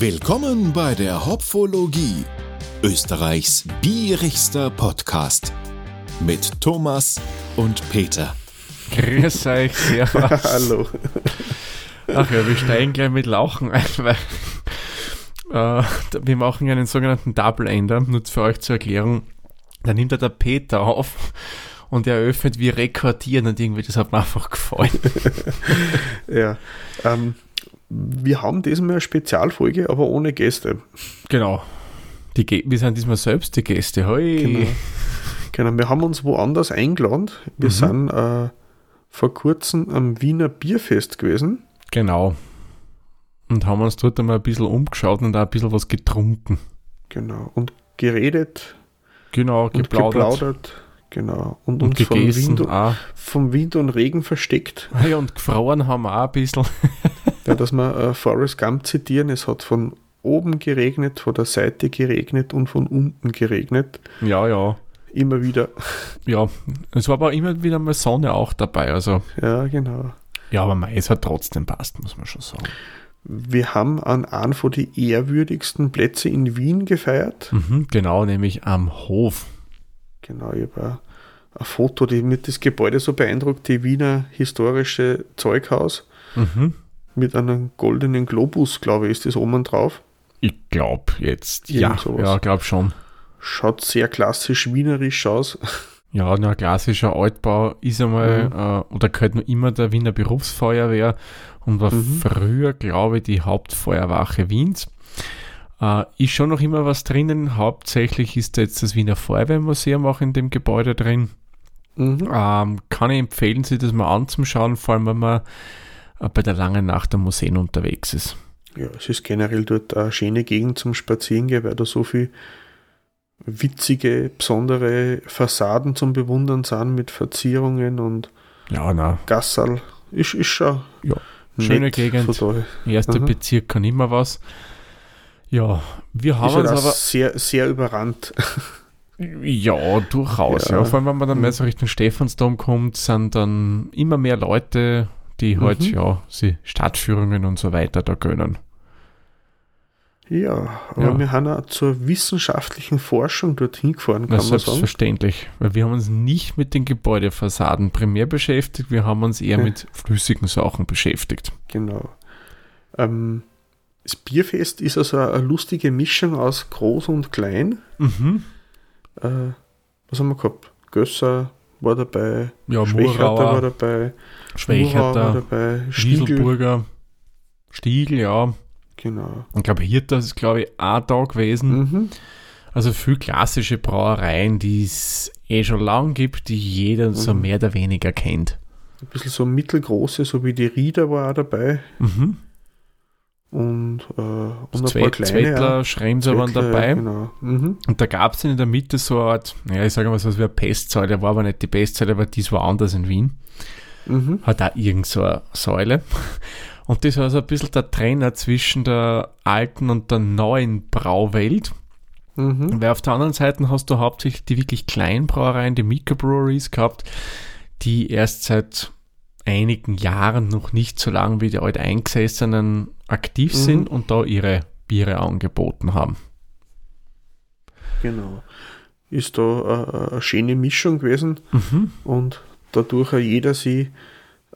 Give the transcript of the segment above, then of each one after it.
Willkommen bei der Hopfologie, Österreichs bierigster Podcast mit Thomas und Peter. Grüß euch, servus. Hallo. Ach ja, wir steigen gleich mit Lauchen ein, weil äh, wir machen einen sogenannten Double Ender, nur für euch zur Erklärung. Da nimmt er der Peter auf und er eröffnet wie rekordieren und irgendwie, das hat mir einfach gefallen. ja, ähm, wir haben diesmal eine Spezialfolge, aber ohne Gäste. Genau. Die Ge wir sind diesmal selbst die Gäste. Hoi. Genau. genau, wir haben uns woanders eingeladen. Wir mhm. sind äh, vor kurzem am Wiener Bierfest gewesen. Genau. Und haben uns dort einmal ein bisschen umgeschaut und auch ein bisschen was getrunken. Genau. Und geredet. Genau, geplaudert. geplaudert. Genau. Und, und uns vom Wind, vom Wind und Regen versteckt. Ja, und gefroren haben wir auch ein bisschen. ja, dass wir äh, Forrest Gump zitieren, es hat von oben geregnet, von der Seite geregnet und von unten geregnet. Ja, ja. Immer wieder. Ja, es war aber immer wieder mal Sonne auch dabei. Also. Ja, genau. Ja, aber mei, es hat trotzdem passt, muss man schon sagen. Wir haben an einem von den ehrwürdigsten Plätze in Wien gefeiert. Mhm, genau, nämlich am Hof. Genau, ich habe ein Foto, die mit das Gebäude so beeindruckt, die Wiener historische Zeughaus. Mhm. Mit einem goldenen Globus, glaube ich, ist das oben drauf. Ich glaube jetzt, ja, sowas. ja, glaube schon. Schaut sehr klassisch wienerisch aus. Ja, ein klassischer Altbau ist einmal, mhm. äh, oder gehört nur immer der Wiener Berufsfeuerwehr und war mhm. früher, glaube ich, die Hauptfeuerwache Wiens. Äh, ist schon noch immer was drinnen. Hauptsächlich ist da jetzt das Wiener Feuerwehrmuseum auch in dem Gebäude drin. Mhm. Ähm, kann ich empfehlen, sich das mal anzuschauen, vor allem wenn man bei der langen Nacht am Museen unterwegs ist. Ja, es ist generell dort eine schöne Gegend zum Spazierengehen, weil da so viel witzige, besondere Fassaden zum Bewundern sind mit Verzierungen und ja, na. Gassal. Ist, ist schon ja, schöne Gegend. Erster Bezirk kann immer was. Ja, wir haben uns aber sehr, sehr überrannt. Ja, durchaus. Ja. ja. Vor allem, wenn man dann mehr so Richtung Stephansdom kommt, sind dann immer mehr Leute, die mhm. halt ja sie Stadtführungen und so weiter da gönnen. Ja, aber ja. wir haben auch zur wissenschaftlichen Forschung dorthin gefahren, kann Na, man selbstverständlich, weil wir haben uns nicht mit den Gebäudefassaden primär beschäftigt, wir haben uns eher ja. mit flüssigen Sachen beschäftigt. Genau. Ähm, das Bierfest ist also eine lustige Mischung aus groß und klein. Mhm. Äh, was haben wir gehabt? Gösser war dabei, ja, Schwächerter war dabei, Schwächerter war dabei, Stiegel. Stiegel, ja. Genau. Ich glaube, Hirta ist, glaube ich, auch da gewesen. Mhm. Also viel klassische Brauereien, die es eh schon lang gibt, die jeder mhm. so mehr oder weniger kennt. Ein bisschen so mittelgroße, so wie die Rieder war auch dabei. Mhm und, äh, und ein paar kleine. Zwettler, ja. Schremser waren dabei. Genau. Mhm. Und da gab es in der Mitte so eine Art, ja, ich sage mal so, wie eine Pestsäule, war aber nicht die Pestsäule, aber dies war anders in Wien. Mhm. Hat auch irgend so eine Säule. Und das war so ein bisschen der Trenner zwischen der alten und der neuen Brauwelt. Mhm. Weil auf der anderen Seite hast du hauptsächlich die wirklich kleinen Brauereien, die Microbreweries gehabt, die erst seit einigen Jahren, noch nicht so lange wie die alteingesessenen, aktiv mhm. sind und da ihre Biere angeboten haben. Genau. Ist da äh, eine schöne Mischung gewesen mhm. und dadurch jeder sie,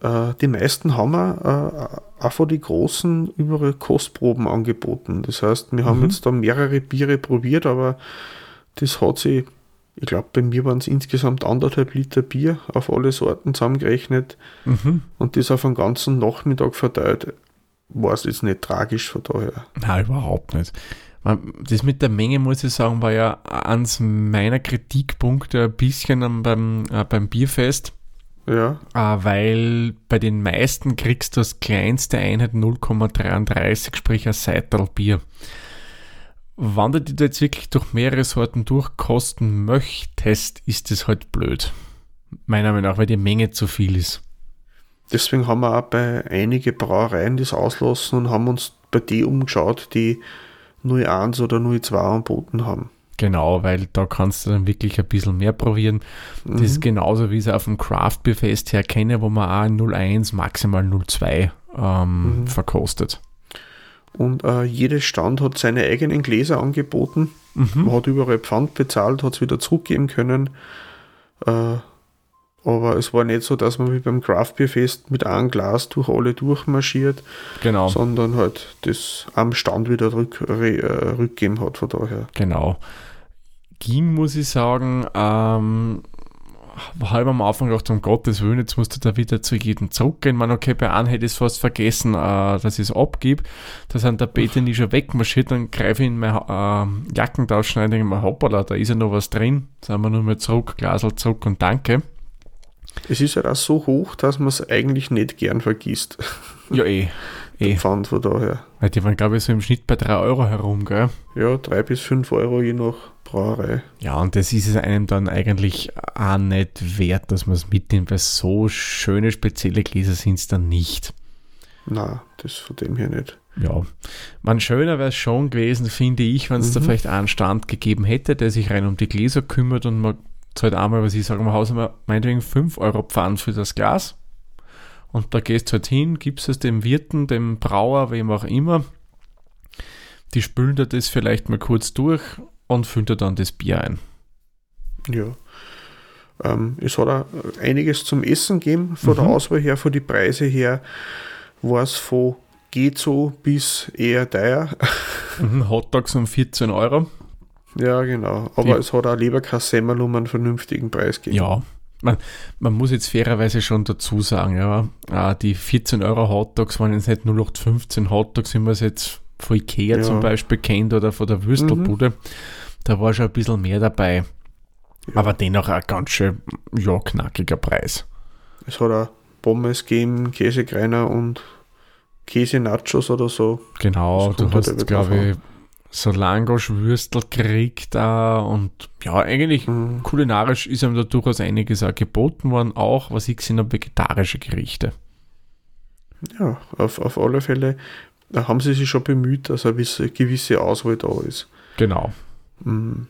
äh, die meisten haben auch, äh, auch von die großen überall Kostproben angeboten. Das heißt, wir haben mhm. jetzt da mehrere Biere probiert, aber das hat sich ich glaube, bei mir waren es insgesamt anderthalb Liter Bier auf alle Sorten zusammengerechnet mhm. und das auf einen ganzen Nachmittag verteilt. War es jetzt nicht tragisch von daher. Nein, überhaupt nicht. Das mit der Menge, muss ich sagen, war ja eins meiner Kritikpunkte ein bisschen beim, äh, beim Bierfest. Ja. Äh, weil bei den meisten kriegst du das kleinste Einheit 0,33, sprich ein Seital Bier wandert du jetzt wirklich durch mehrere Sorten durchkosten möchtest, ist es halt blöd. Meiner Meinung nach, weil die Menge zu viel ist. Deswegen haben wir auch bei einigen Brauereien das auslassen und haben uns bei die umgeschaut, die 01 oder 02 anboten haben. Genau, weil da kannst du dann wirklich ein bisschen mehr probieren. Das mhm. ist genauso wie ich es auf dem Craft Beer Fest herkenne, wo man auch 01, maximal 02 ähm, mhm. verkostet. Und äh, jedes Stand hat seine eigenen Gläser angeboten. Mhm. Man hat überall Pfand bezahlt, hat es wieder zurückgeben können. Äh, aber es war nicht so, dass man wie beim Craft Beer Fest mit einem Glas durch alle durchmarschiert, genau. sondern halt das am Stand wieder rück, re, äh, rückgeben hat von daher. Genau. Ging, muss ich sagen, ähm, halb am Anfang gedacht, um Gottes Willen, jetzt musst du da wieder zu jedem zurückgehen. Man, okay, bei einem hätte ich es fast vergessen, äh, dass ich es abgebe. Da sind der Peter nie schon wegmarschiert, dann greife ich in mein äh, Jackentausch, schneide ich mal hoppala, da ist ja noch was drin. Sagen wir nur mal zurück, Glasel zurück und danke. Es ist ja halt auch so hoch, dass man es eigentlich nicht gern vergisst. Ja, eh. eh. Pfand von daher. Weil die waren, glaube ich, so im Schnitt bei 3 Euro herum, gell? Ja, 3 bis 5 Euro je nach Brauerei. Ja, und das ist es einem dann eigentlich auch nicht wert, dass man es mitnimmt, weil so schöne, spezielle Gläser sind es dann nicht. Na, das von dem her nicht. Ja, man schöner wäre es schon gewesen, finde ich, wenn es mhm. da vielleicht einen Stand gegeben hätte, der sich rein um die Gläser kümmert und man zahlt einmal, was ich sage, mal Haus wir meinetwegen 5 Euro Pfand für das Glas. Und da gehst du halt hin, gibst es dem Wirten, dem Brauer, wem auch immer. Die spülen dir das vielleicht mal kurz durch und füllen dir dann das Bier ein. Ja. Ähm, es hat auch einiges zum Essen gegeben, von mhm. der Auswahl her, von den Preisen her, war es von geht so bis eher teuer. Mhm, Hotdogs um 14 Euro. Ja, genau. Aber die, es hat auch lieber kein Semmel um einen vernünftigen Preis gegeben. Ja, man, man muss jetzt fairerweise schon dazu sagen, ja, äh, die 14 Euro Hotdogs waren jetzt nicht 0815 Hotdogs, wie man es jetzt von Ikea ja. zum Beispiel kennt oder von der Würstelbude. Mhm. Da war schon ein bisschen mehr dabei. Ja. Aber dennoch ein ganz schön ja, knackiger Preis. Es hat auch Pommes gegeben, Käsekreiner und Käse-Nachos oder so. Genau, du hast, halt glaube ich, so Langosch-Würstel gekriegt uh, und ja, eigentlich mhm. kulinarisch ist einem da durchaus einiges auch geboten worden, auch was ich gesehen habe, vegetarische Gerichte. Ja, auf, auf alle Fälle da haben sie sich schon bemüht, dass eine gewisse Auswahl da ist. Genau. Mhm.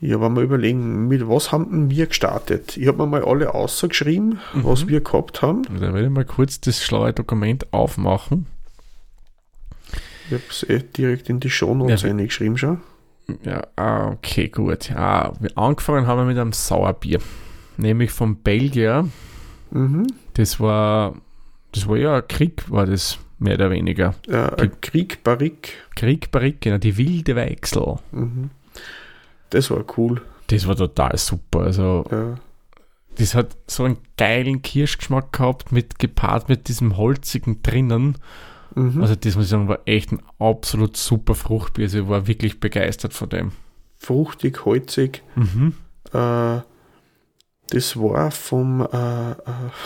Ja, wenn wir überlegen, mit was haben wir gestartet? Ich habe mir mal alle ausgeschrieben, mhm. was wir gehabt haben. Da werde ich mal kurz das schlaue Dokument aufmachen. Ich habe es eh direkt in die Shownotes ja, eingeschrieben schon. Ja, ah, okay, gut. Ja, wir angefangen haben wir mit einem Sauerbier. Nämlich vom Belgier. Mhm. Das war, das war ja ein Krieg, war das mehr oder weniger. Ja, ein Krieg Barrique. Krieg Barrique, genau, die wilde Wechsel. Mhm. Das war cool. Das war total super. Also, ja. das hat so einen geilen Kirschgeschmack gehabt, mit gepaart mit diesem holzigen drinnen. Mhm. Also das muss ich sagen, war echt ein absolut super Fruchtbier. Also ich war wirklich begeistert von dem. Fruchtig, holzig. Mhm. Äh, das war vom, äh, äh,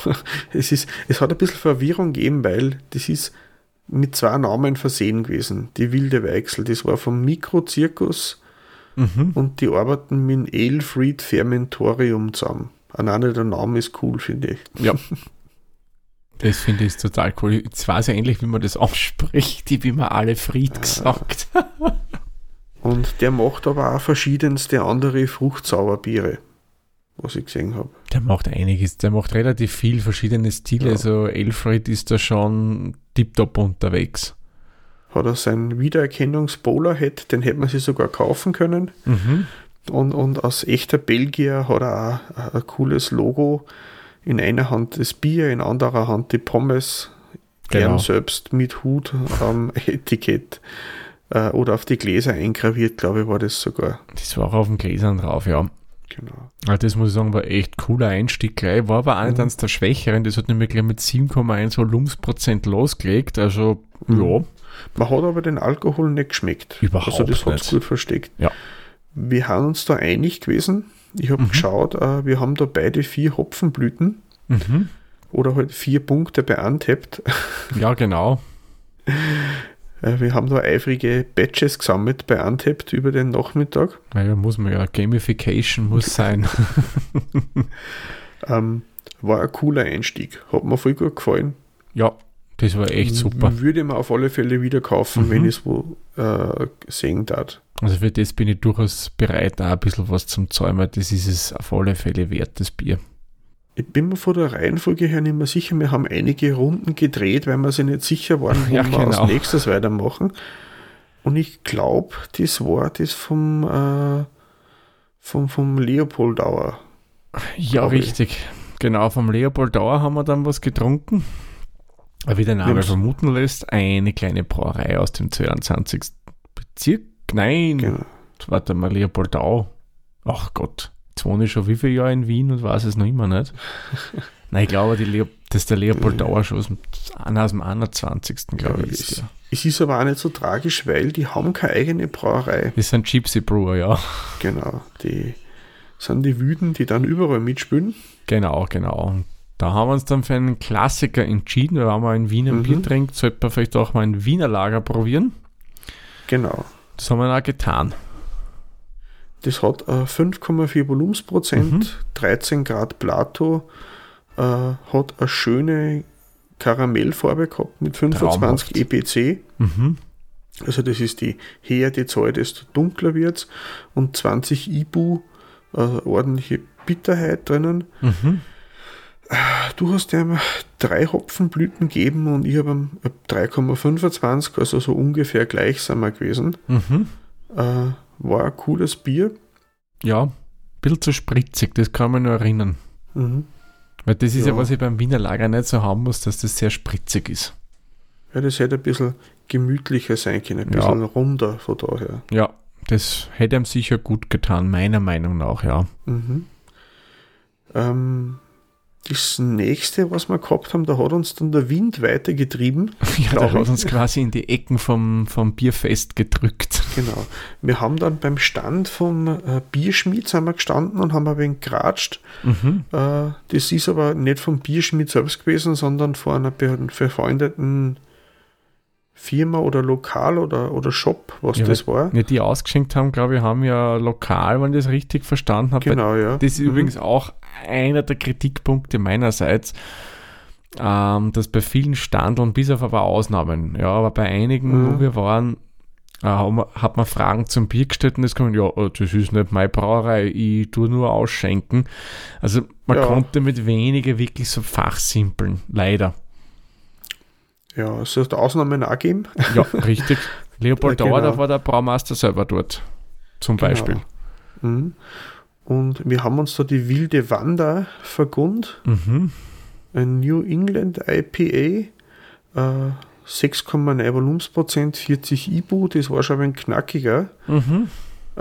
es ist, es hat ein bisschen Verwirrung gegeben, weil das ist mit zwei Namen versehen gewesen. Die Wilde Weichsel, das war vom Mikrozirkus mhm. und die arbeiten mit Elfried Fermentorium zusammen. Alleine der Name ist cool, finde ich. Ja. Das finde ich total cool. Jetzt weiß ich endlich, wie man das ausspricht. Ich bin mir alle Fried ah. gesagt. und der macht aber auch verschiedenste andere Fruchtsauerbiere, was ich gesehen habe. Der macht einiges. Der macht relativ viel verschiedene Stile. Ja. Also Elfried ist da schon tiptop unterwegs. Hat er seinen Wiedererkennungs-Bowler-Head, den hätte man sich sogar kaufen können. Mhm. Und, und als echter Belgier hat er auch ein cooles Logo in einer Hand das Bier, in anderer Hand die Pommes, genau. gern selbst mit Hut am Etikett äh, oder auf die Gläser eingraviert, glaube ich, war das sogar. Das war auch auf den Gläsern drauf, ja. Genau. Also das muss ich sagen, war echt cooler Einstieg gleich. War aber auch nicht mhm. eines der Schwächeren. Das hat nämlich gleich mit 7,1 Volumensprozent losgelegt. Also, mhm. ja. Man hat aber den Alkohol nicht geschmeckt. Überhaupt Also das hat es gut versteckt. Ja. Wir haben uns da einig gewesen, ich habe mhm. geschaut, äh, wir haben da beide vier Hopfenblüten mhm. oder halt vier Punkte bei Untapped. Ja, genau. Äh, wir haben da eifrige Badges gesammelt bei Untapped über den Nachmittag. Naja, muss man ja. Gamification muss sein. ähm, war ein cooler Einstieg. Hat mir voll gut gefallen. Ja, das war echt super. Würde man auf alle Fälle wieder kaufen, mhm. wenn ich es wo äh, sehen darf. Also für das bin ich durchaus bereit, da ein bisschen was zum weil das ist es auf alle Fälle wert, das Bier. ich bin mir von der Reihenfolge her nicht mehr sicher. Wir haben einige Runden gedreht, weil wir sich nicht sicher waren, wo ja, wir genau. als nächstes weitermachen. Und ich glaube, das war das vom, äh, vom, vom Leopoldauer. Ja, richtig. Ich. Genau, vom Leopoldauer haben wir dann was getrunken. Wie der Name vermuten lässt, eine kleine Brauerei aus dem 22. Bezirk. Nein, genau. warte mal, Leopoldau. Ach Gott, jetzt wohne ich schon wie viele Jahre in Wien und weiß es noch immer nicht. Nein, ich glaube, die Leo, das ist der Leopoldauer schon aus dem, aus dem 21. glaube ich. Ist, ja. Es ist aber auch nicht so tragisch, weil die haben keine eigene Brauerei. Das sind Gypsy Brewer, ja. Genau, die sind die Wüden, die dann überall mitspielen. Genau, genau. Und da haben wir uns dann für einen Klassiker entschieden, weil wenn man ein Wiener mhm. Bier trinkt, sollte man vielleicht auch mal ein Wiener Lager probieren. Genau. Das haben wir auch getan. Das hat äh, 5,4 Volumensprozent, mhm. 13 Grad Plato, äh, hat eine schöne Karamellfarbe gehabt mit 25 Traumhaft. EPC. Mhm. Also das ist die höher die Zahl, desto dunkler wird es. Und 20 IBU, äh, ordentliche Bitterheit drinnen. Mhm. Du hast ihm drei Hopfenblüten gegeben und ich habe ihm 3,25, also so ungefähr gleich sind wir gewesen. Mhm. Äh, war ein cooles Bier. Ja, ein bisschen zu spritzig, das kann man nur erinnern. Mhm. Weil das ist ja. ja, was ich beim Wiener Lager nicht so haben muss, dass das sehr spritzig ist. Ja, das hätte ein bisschen gemütlicher sein können, ein bisschen ja. runder von daher. Ja, das hätte ihm sicher gut getan, meiner Meinung nach, ja. Mhm. Ähm, das nächste, was wir gehabt haben, da hat uns dann der Wind weitergetrieben. Ja, der hat uns quasi in die Ecken vom, vom Bierfest gedrückt. Genau. Wir haben dann beim Stand vom äh, Bierschmied sind wir gestanden und haben ein wenig geratscht. Mhm. Äh, das ist aber nicht vom Bierschmied selbst gewesen, sondern von einer befreundeten Firma oder Lokal oder, oder Shop, was ja, das war. Ja, die ausgeschenkt haben, glaube ich, haben ja lokal, wenn ich das richtig verstanden habe. Genau, ja. Das ist mhm. übrigens auch einer der Kritikpunkte meinerseits, ähm, dass bei vielen Standeln, bis auf ein paar Ausnahmen, ja, aber bei einigen, mhm. wo wir waren, äh, hat man Fragen zum Bier gestellt und das kommt, ja, äh, das ist nicht meine Brauerei, ich tue nur ausschenken. Also man ja. konnte mit weniger wirklich so fachsimpeln, leider. Ja, es soll Ausnahmen auch geben. Ja, richtig. Leopold Dauer, genau. da war der Braumeister selber dort, zum genau. Beispiel. Mhm. Und wir haben uns da die wilde Wander vergund. Mhm. Ein New England IPA. Äh, 6,9 Volumensprozent, 40 IBU, das war schon ein knackiger. Mhm.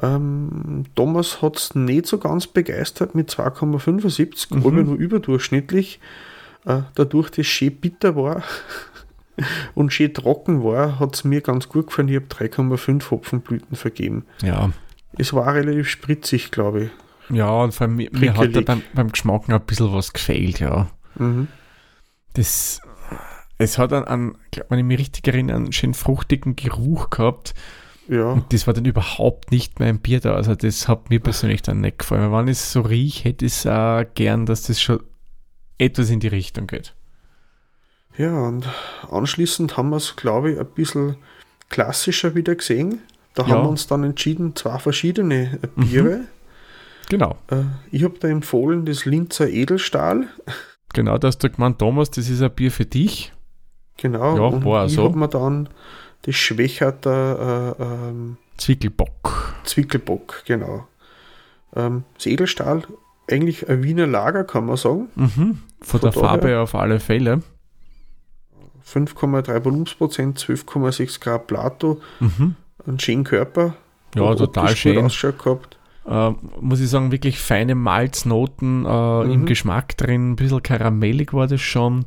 Ähm, Thomas hat es nicht so ganz begeistert mit 2,75, mhm. aber nur überdurchschnittlich. Äh, dadurch, dass es schön bitter war, und schön trocken war, hat es mir ganz gut gefallen. Ich habe 3,5 Hopfenblüten vergeben. Ja. Es war relativ spritzig, glaube ich. Ja, und vor allem mir, mir hat da beim, beim Geschmack noch ein bisschen was gefehlt, ja. Mhm. Das, es hat einen, wenn ich mich richtig erinnere, einen schön fruchtigen Geruch gehabt. Ja. Und das war dann überhaupt nicht mein Bier da. Also das hat mir persönlich dann nicht gefallen. Wenn es so riecht, hätte ich es auch gern, dass das schon etwas in die Richtung geht. Ja, und anschließend haben wir es, glaube ich, ein bisschen klassischer wieder gesehen. Da ja. haben wir uns dann entschieden, zwei verschiedene Biere. Mhm. Genau. Äh, ich habe da empfohlen das Linzer Edelstahl. Genau, da hast du gemeint, Thomas, das ist ein Bier für dich. Genau, ja, und war ich so. habe mir dann das Schwächerter äh, ähm, Zwickelbock. Zwickelbock, genau. Ähm, das Edelstahl, eigentlich ein Wiener Lager, kann man sagen. Mhm. Von, Von der Farbe auf alle Fälle. 5,3 Volumensprozent, 12,6 Grad Plato, mhm. einen schönen Körper. Ja, total schön. gehabt. Äh, muss ich sagen, wirklich feine Malznoten äh, mhm. im Geschmack drin, ein bisschen karamellig war das schon.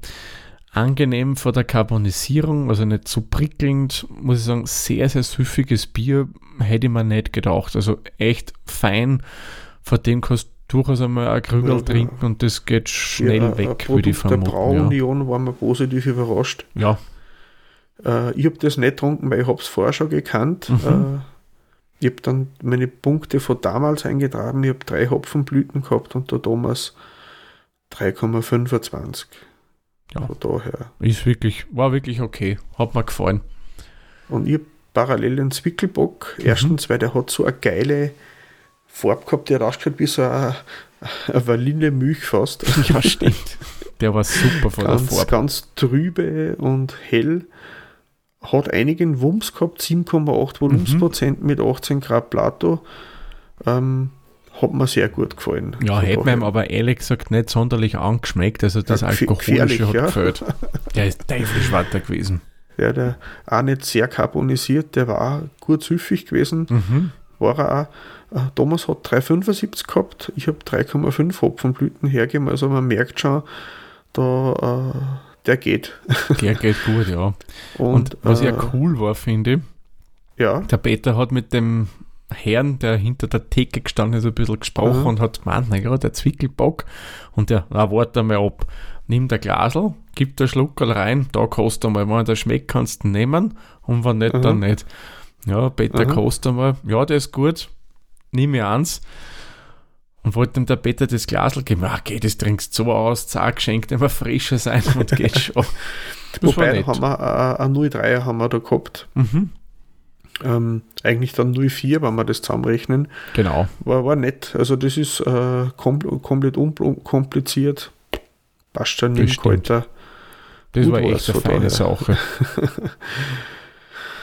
Angenehm von der Karbonisierung, also nicht zu so prickelnd, muss ich sagen, sehr, sehr süffiges Bier, hätte ich mir nicht gedacht. Also echt fein, von dem kannst durchaus einmal ein Krügel ja, trinken und das geht schnell ja, weg, würde ich vermuten. Der Braunion ja. war mir positiv überrascht. Ja. Äh, ich habe das nicht getrunken, weil ich es vorher schon gekannt. Mhm. Äh, ich habe dann meine Punkte von damals eingetragen. Ich habe drei Hopfenblüten gehabt und der Thomas 3,25. Ja. Von daher. Ist wirklich, war wirklich okay. Hat mir gefallen. Und ich habe parallel den Zwickelbock. Mhm. Erstens, weil der hat so eine geile Farbe gehabt, die hat ausgeschaut wie so ein, Vanillemilch fast. Ja, stimmt. Der war super von ganz, der Farbe. Ganz trübe und hell. Hat einigen Wumms gehabt, 7,8 Volumensprozent mhm. mit 18 Grad Plato. Ähm, hat mir sehr gut gefallen. Ja, hätte mir aber ehrlich gesagt nicht sonderlich angeschmeckt. Also das ja, Alkoholische hat ja. gefällt. Der ist teuflisch weiter gewesen. Ja, der auch nicht sehr carbonisiert, der war gut süffig gewesen. Mhm. War er auch. Äh, Thomas hat 3,75 gehabt, ich habe 3,5 Hopfenblüten hergegeben. Also man merkt schon, da, äh, der geht. Der geht gut, ja. Und, Und was äh, ja cool war, finde ich, ja. der Peter hat mit dem Herrn, der hinter der Theke gestanden ist, ein bisschen gesprochen mhm. und hat gemeint, na ja, der Zwickelbock. Und der, na, warte mal ab. Nimm der Glasel, gib der Schluckerl rein, da kostet mal, wenn der schmeckt, kannst du nehmen und wenn nicht, mhm. dann nicht. Ja, Peter mhm. kostet mal, ja, der ist gut, nimm mir eins. Und wollte ihm der Peter das Glasel geben, ah, okay, das trinkst so aus, zack, schenkt immer frischer sein und geht schon. Wobei, haben wir, äh, ein 03er haben wir da gehabt. Mhm. Ähm, eigentlich dann 04, wenn wir das zusammenrechnen. Genau. War, war nett. Also das ist äh, kom komplett unkompliziert. Passt schon im Kalter. Das Gut war echt eine feine. Sache.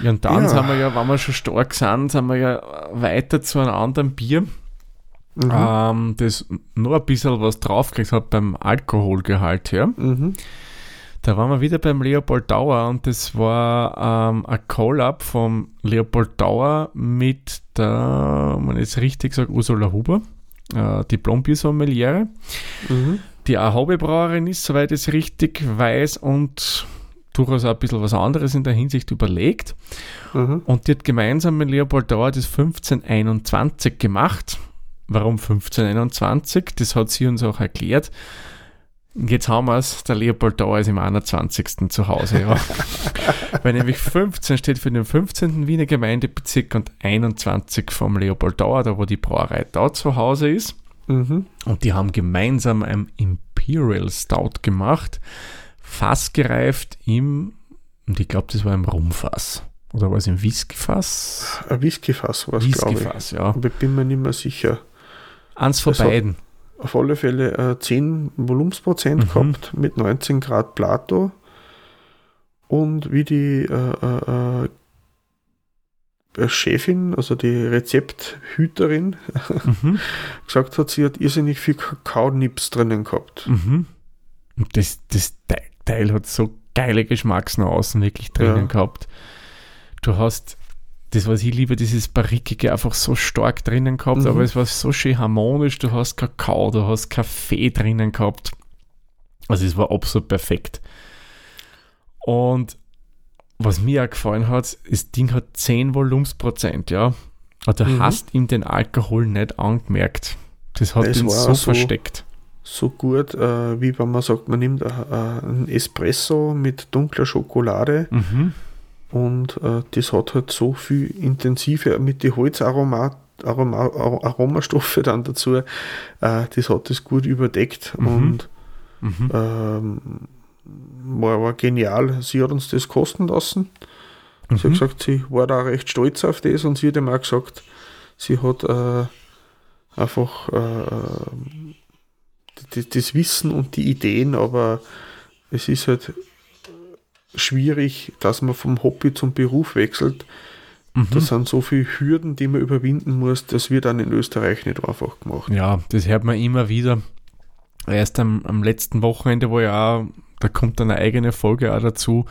ja, und dann ja. sind wir ja, wenn wir schon stark sind, sind wir ja weiter zu einem anderen Bier, mhm. ähm, das noch ein bisschen was draufgelegt hat beim Alkoholgehalt her. Mhm. Da waren wir wieder beim Leopold Dauer und das war ähm, ein Call-Up vom Leopold Dauer mit der, man jetzt richtig sagt, Ursula Huber, äh, Diplom-Biersommeliere, mhm. die auch Hobbybrauerin ist, soweit ich es richtig weiß und durchaus auch ein bisschen was anderes in der Hinsicht überlegt. Mhm. Und die hat gemeinsam mit Leopold Dauer das 1521 gemacht. Warum 1521? Das hat sie uns auch erklärt Jetzt haben wir es, der Leopold Dauer ist im 21. zu Hause. Ja. Weil nämlich 15 steht für den 15. Wiener Gemeindebezirk und 21 vom Leopold Dauer, da wo die Brauerei da zu Hause ist. Mhm. Und die haben gemeinsam ein Imperial Stout gemacht, fassgereift im, und ich glaube, das war im Rumfass. Oder war es im Whiskyfass? Ein Whiskyfass war es, glaube ich. Whiskyfass, ja. Aber ich bin mir nicht mehr sicher. Eins von also, beiden auf alle Fälle äh, 10 Volumensprozent mhm. gehabt mit 19 Grad Plato. Und wie die äh, äh, äh, Chefin, also die Rezepthüterin, mhm. gesagt hat, sie hat irrsinnig viel Kakaonips drinnen gehabt. Mhm. Und das, das Teil hat so geile Geschmacksnuancen wirklich drinnen ja. gehabt. Du hast das, was ich liebe, dieses Barrikige einfach so stark drinnen gehabt, mhm. aber es war so schön harmonisch. Du hast Kakao, du hast Kaffee drinnen gehabt. Also es war absolut perfekt. Und was mir auch gefallen hat, das Ding hat 10 Volumensprozent, ja. Aber du mhm. hast ihm den Alkohol nicht angemerkt. Das hat es ihn so, so versteckt. So gut, äh, wie wenn man sagt, man nimmt äh, einen Espresso mit dunkler Schokolade. Mhm und äh, das hat halt so viel intensive mit den Holzaromat Aroma, Aromastoffe dann dazu, äh, das hat das gut überdeckt mhm. und mhm. Ähm, war, war genial. Sie hat uns das kosten lassen. Mhm. Sie hat mhm. gesagt, sie war da recht stolz auf das und sie hat ihm auch gesagt, sie hat äh, einfach äh, das, das Wissen und die Ideen, aber es ist halt schwierig, dass man vom Hobby zum Beruf wechselt. Mhm. Das sind so viele Hürden, die man überwinden muss. Das wird dann in Österreich nicht einfach gemacht. Ja, das hört man immer wieder. Erst am, am letzten Wochenende, wo ja auch, da kommt dann eine eigene Folge auch dazu,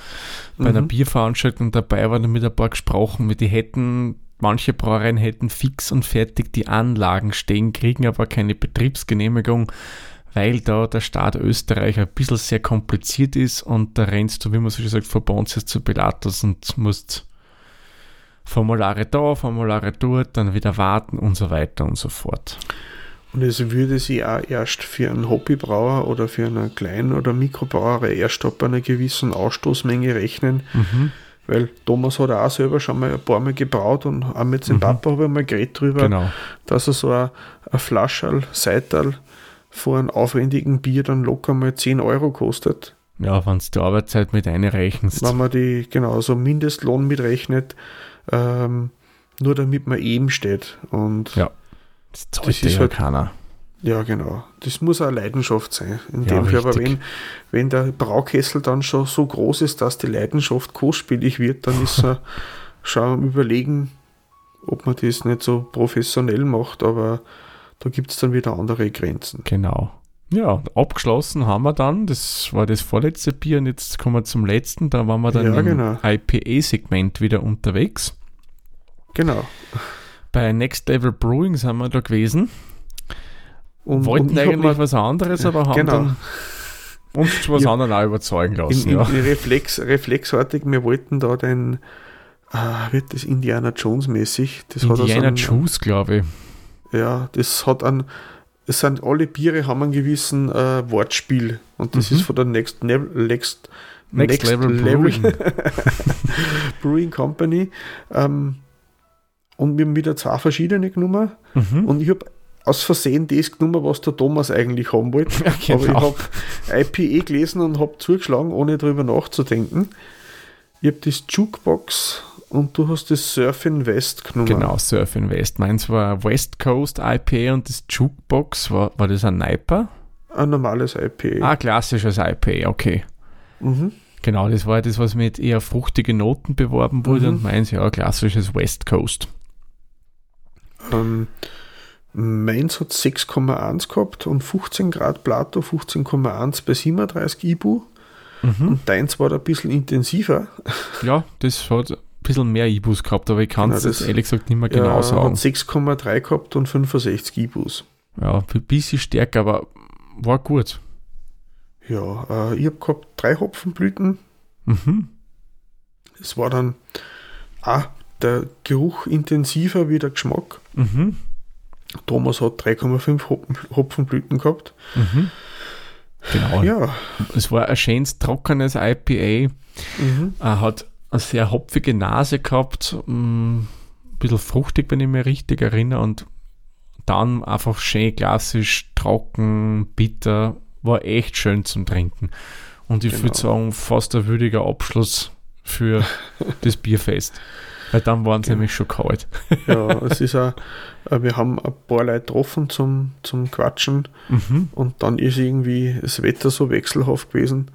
bei mhm. einer Bierveranstaltung dabei war, mit ein paar gesprochen, die hätten manche Brauereien hätten fix und fertig die Anlagen stehen, kriegen aber keine Betriebsgenehmigung weil da der Staat Österreich ein bisschen sehr kompliziert ist und da rennst du, wie man so schön sagt, von Pontius zu Pilatus und musst Formulare da, Formulare dort, dann wieder warten und so weiter und so fort. Und es würde sich auch erst für einen Hobbybrauer oder für eine Klein- oder Mikrobrauerei erst ab einer gewissen Ausstoßmenge rechnen. Mhm. Weil Thomas hat auch selber schon mal ein paar Mal gebraut und auch mit seinem mhm. Papa habe ich mal geredet drüber, genau. dass er so ein, ein Flascherl, Seital vor einem aufwendigen Bier dann locker mal 10 Euro kostet. Ja, wenn du die Arbeitszeit mit einrechnest. Wenn man die, genau, so Mindestlohn mitrechnet, ähm, nur damit man eben steht. Und ja, das zahlt das ist ja halt, keiner. Ja, genau. Das muss eine Leidenschaft sein. In ja, dem Fall, aber wenn, wenn der Braukessel dann schon so groß ist, dass die Leidenschaft kostspielig wird, dann ist er schon am Überlegen, ob man das nicht so professionell macht, aber da gibt es dann wieder andere Grenzen. Genau. Ja, abgeschlossen haben wir dann, das war das vorletzte Bier und jetzt kommen wir zum letzten, da waren wir dann ja, im genau. IPA-Segment wieder unterwegs. Genau. Bei Next Level Brewing sind wir da gewesen. Und, Wollten und eigentlich mal, was anderes, aber haben genau. dann uns zu was ja, anderem auch überzeugen lassen. In, in, ja. Reflex, reflexartig, wir wollten da den, ah, wird das Indiana Jones mäßig? Das Indiana so Jones, glaube ich. Ja, das hat ein, es sind alle Biere haben einen gewissen äh, Wortspiel und das mhm. ist von der Next, ne Next, Next, Next Level, Level Brewing. Brewing Company. Ähm, und wir haben wieder zwei verschiedene genommen. Mhm. Und ich habe aus Versehen das genommen, was der Thomas eigentlich haben wollte. Ja, genau. Aber ich habe IPE gelesen und habe zugeschlagen, ohne darüber nachzudenken. Ich habe das Jukebox und du hast das Surf West genommen. Genau, Surf West. Meins war West Coast IPA und das Jukebox, war, war das ein Niper? Ein normales IPA. Ah, klassisches IPA, okay. Mhm. Genau, das war das, was mit eher fruchtige Noten beworben wurde mhm. und meins ja klassisches West Coast. Ähm, Mainz hat 6,1 gehabt und 15 Grad Plato, 15,1 bei 37 Ibu. Mhm. Und deins war da ein bisschen intensiver. Ja, das hat bisschen mehr Ibus gehabt, aber ich kann es genau, ehrlich gesagt nicht mehr genau ja, sagen. hat 6,3 gehabt und 65 Ibus. Ja, ein bisschen stärker, aber war gut. Ja, äh, ich habe gehabt drei Hopfenblüten. Mhm. Es war dann auch der Geruch intensiver wie der Geschmack. Mhm. Thomas hat 3,5 Hopfen, Hopfenblüten gehabt. Mhm. Genau. Ja. Es war ein schönes, trockenes IPA. Mhm. Er hat eine sehr hopfige Nase gehabt, mm, ein bisschen fruchtig, wenn ich mich richtig erinnere. Und dann einfach schön klassisch, trocken, bitter. War echt schön zum Trinken. Und ich genau. würde sagen, fast ein würdiger Abschluss für das Bierfest. Weil dann waren sie ja. nämlich schon kalt. ja, es ist auch, äh, wir haben ein paar Leute getroffen zum, zum Quatschen mhm. und dann ist irgendwie das Wetter so wechselhaft gewesen.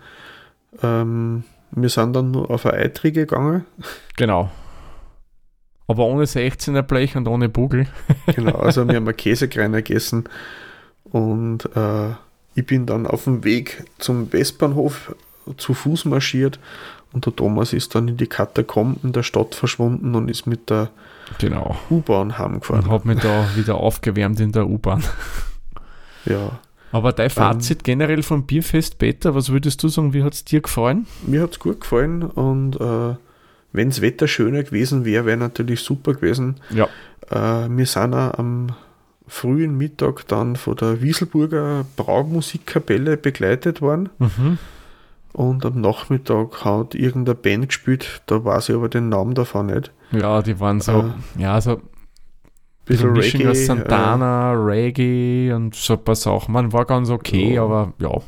Ähm, wir sind dann nur auf eine Eitri gegangen. Genau. Aber ohne 16er Blech und ohne Bugel. genau, also wir haben einen Käsekreiner gegessen und äh, ich bin dann auf dem Weg zum Westbahnhof zu Fuß marschiert und der Thomas ist dann in die Katakomben der Stadt verschwunden und ist mit der genau. U-Bahn heimgefahren. Und hat mich da wieder aufgewärmt in der U-Bahn. Ja. Aber dein Fazit ähm, generell vom Bierfest Peter, was würdest du sagen, wie hat es dir gefallen? Mir hat es gut gefallen und äh, wenn das Wetter schöner gewesen wäre, wäre natürlich super gewesen. Ja. Äh, wir sind auch am frühen Mittag dann von der Wieselburger Braumusikkapelle begleitet worden. Mhm. Und am Nachmittag hat irgendeine Band gespielt, da weiß ich aber den Namen davon nicht. Ja, die waren so, äh, ja, so bisschen Reggae, aus Santana, äh, Reggae und so ein paar Sachen. Man war ganz okay, ja. aber ja.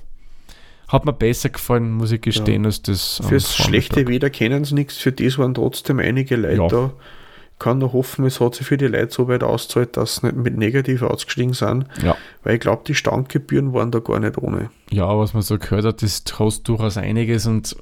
Hat mir besser gefallen, muss ich gestehen, ja. als das. Fürs schlechte Wetter kennen sie nichts, für das waren trotzdem einige Leute ja. da kann nur hoffen, es hat sich für die Leute so weit ausgezahlt, dass sie nicht mit negativ ausgestiegen sind. Ja. Weil ich glaube, die Standgebühren waren da gar nicht ohne. Ja, was man so gehört hat, das kostet durchaus einiges und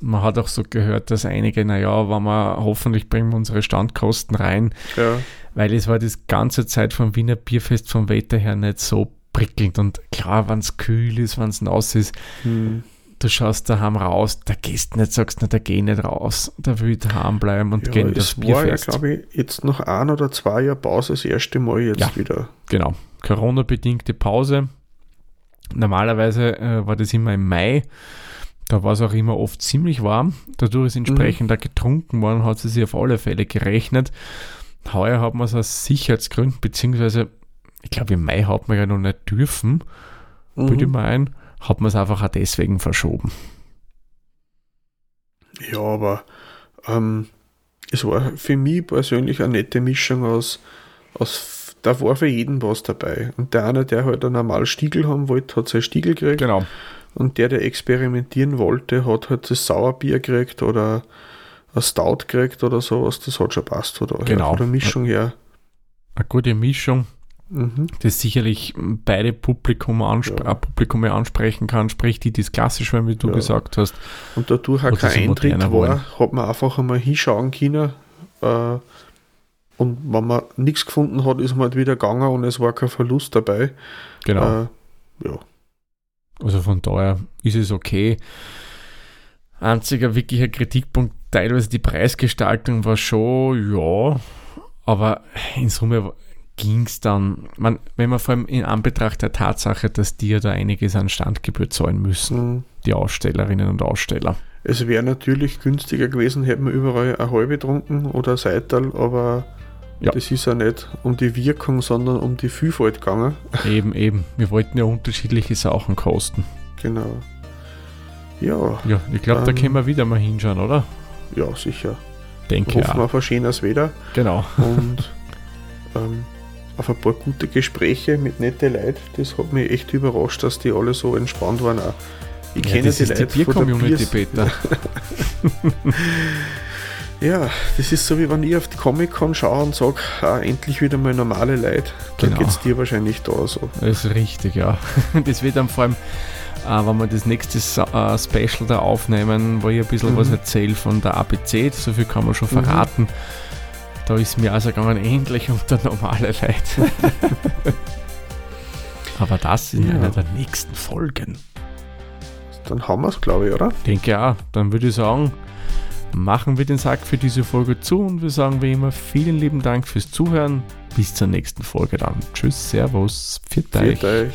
man hat auch so gehört, dass einige, naja, wenn wir hoffentlich bringen wir unsere Standkosten rein. Ja. Weil es war das ganze Zeit vom Wiener Bierfest vom Wetter her nicht so prickelnd und klar, wenn es kühl ist, wenn es nass ist, hm du schaust daheim raus, da gehst nicht, sagst nicht, da geh nicht raus, da will ich daheim bleiben und ja, gehen das Bierfest. war ja, glaube ich, jetzt noch ein oder zwei Jahre Pause das erste Mal jetzt ja, wieder. Genau, Corona-bedingte Pause. Normalerweise äh, war das immer im Mai. Da war es auch immer oft ziemlich warm. Dadurch ist entsprechend mhm. getrunken worden, hat es sich auf alle Fälle gerechnet. Heuer hat man es aus Sicherheitsgründen, beziehungsweise ich glaube im Mai hat man ja noch nicht dürfen, mhm. würde ich meinen hat man es einfach auch deswegen verschoben. Ja, aber ähm, es war für mich persönlich eine nette Mischung aus, aus, da war für jeden was dabei. Und der eine, der halt ein normal Stiegel haben wollte, hat sein Stiegel gekriegt. Genau. Und der, der experimentieren wollte, hat halt das Sauerbier gekriegt oder ein Stout gekriegt oder sowas. Das hat schon passt von, daher, genau. von der Mischung her. Eine gute Mischung. Mhm. das sicherlich beide Publikum, anspr ja. Publikum ansprechen kann, sprich die, die es klassisch werden, wie du ja. gesagt hast. Und dadurch auch kein Eintritt war, wollen. hat man einfach einmal hinschauen können. Äh, und wenn man nichts gefunden hat, ist man halt wieder gegangen und es war kein Verlust dabei. Genau. Äh, ja. Also von daher ist es okay. Einziger wirklicher Kritikpunkt, teilweise die Preisgestaltung war schon, ja, aber in Summe ging es dann, man, wenn man vor allem in Anbetracht der Tatsache, dass die ja da einiges an Standgebühr zahlen müssen, mhm. die Ausstellerinnen und Aussteller. Es wäre natürlich günstiger gewesen, hätten wir überall eine halbe getrunken oder ein Seital, aber ja. das ist ja nicht um die Wirkung, sondern um die Vielfalt gegangen. Eben, eben. Wir wollten ja unterschiedliche Sachen kosten. Genau. Ja. Ja, ich glaube, ähm, da können wir wieder mal hinschauen, oder? Ja, sicher. Denke Hoffen wir auf ein schönes Wetter. Genau. Und ähm, auf ein paar gute Gespräche mit netten Leuten. Das hat mich echt überrascht, dass die alle so entspannt waren. Auch. Ich ja, kenne das die ist Leute die Bier-Community, Peter. ja, das ist so wie wenn ich auf die Comic-Con schaue und sage, ah, endlich wieder mal normale Leute. Dann genau. geht es dir wahrscheinlich da so. Das ist richtig, ja. Das wird dann vor allem äh, wenn wir das nächste äh, Special da aufnehmen, wo ich ein bisschen mhm. was erzähle von der ABC, so viel kann man schon mhm. verraten. Mhm. Da ist mir also gegangen, endlich unter normale Leute. Aber das in ja. einer der nächsten Folgen. Dann haben wir es, glaube ich, oder? Denke auch. Dann würde ich sagen, machen wir den Sack für diese Folge zu und wir sagen wie immer vielen lieben Dank fürs Zuhören. Bis zur nächsten Folge dann. Tschüss, Servus, Pfiat euch. euch.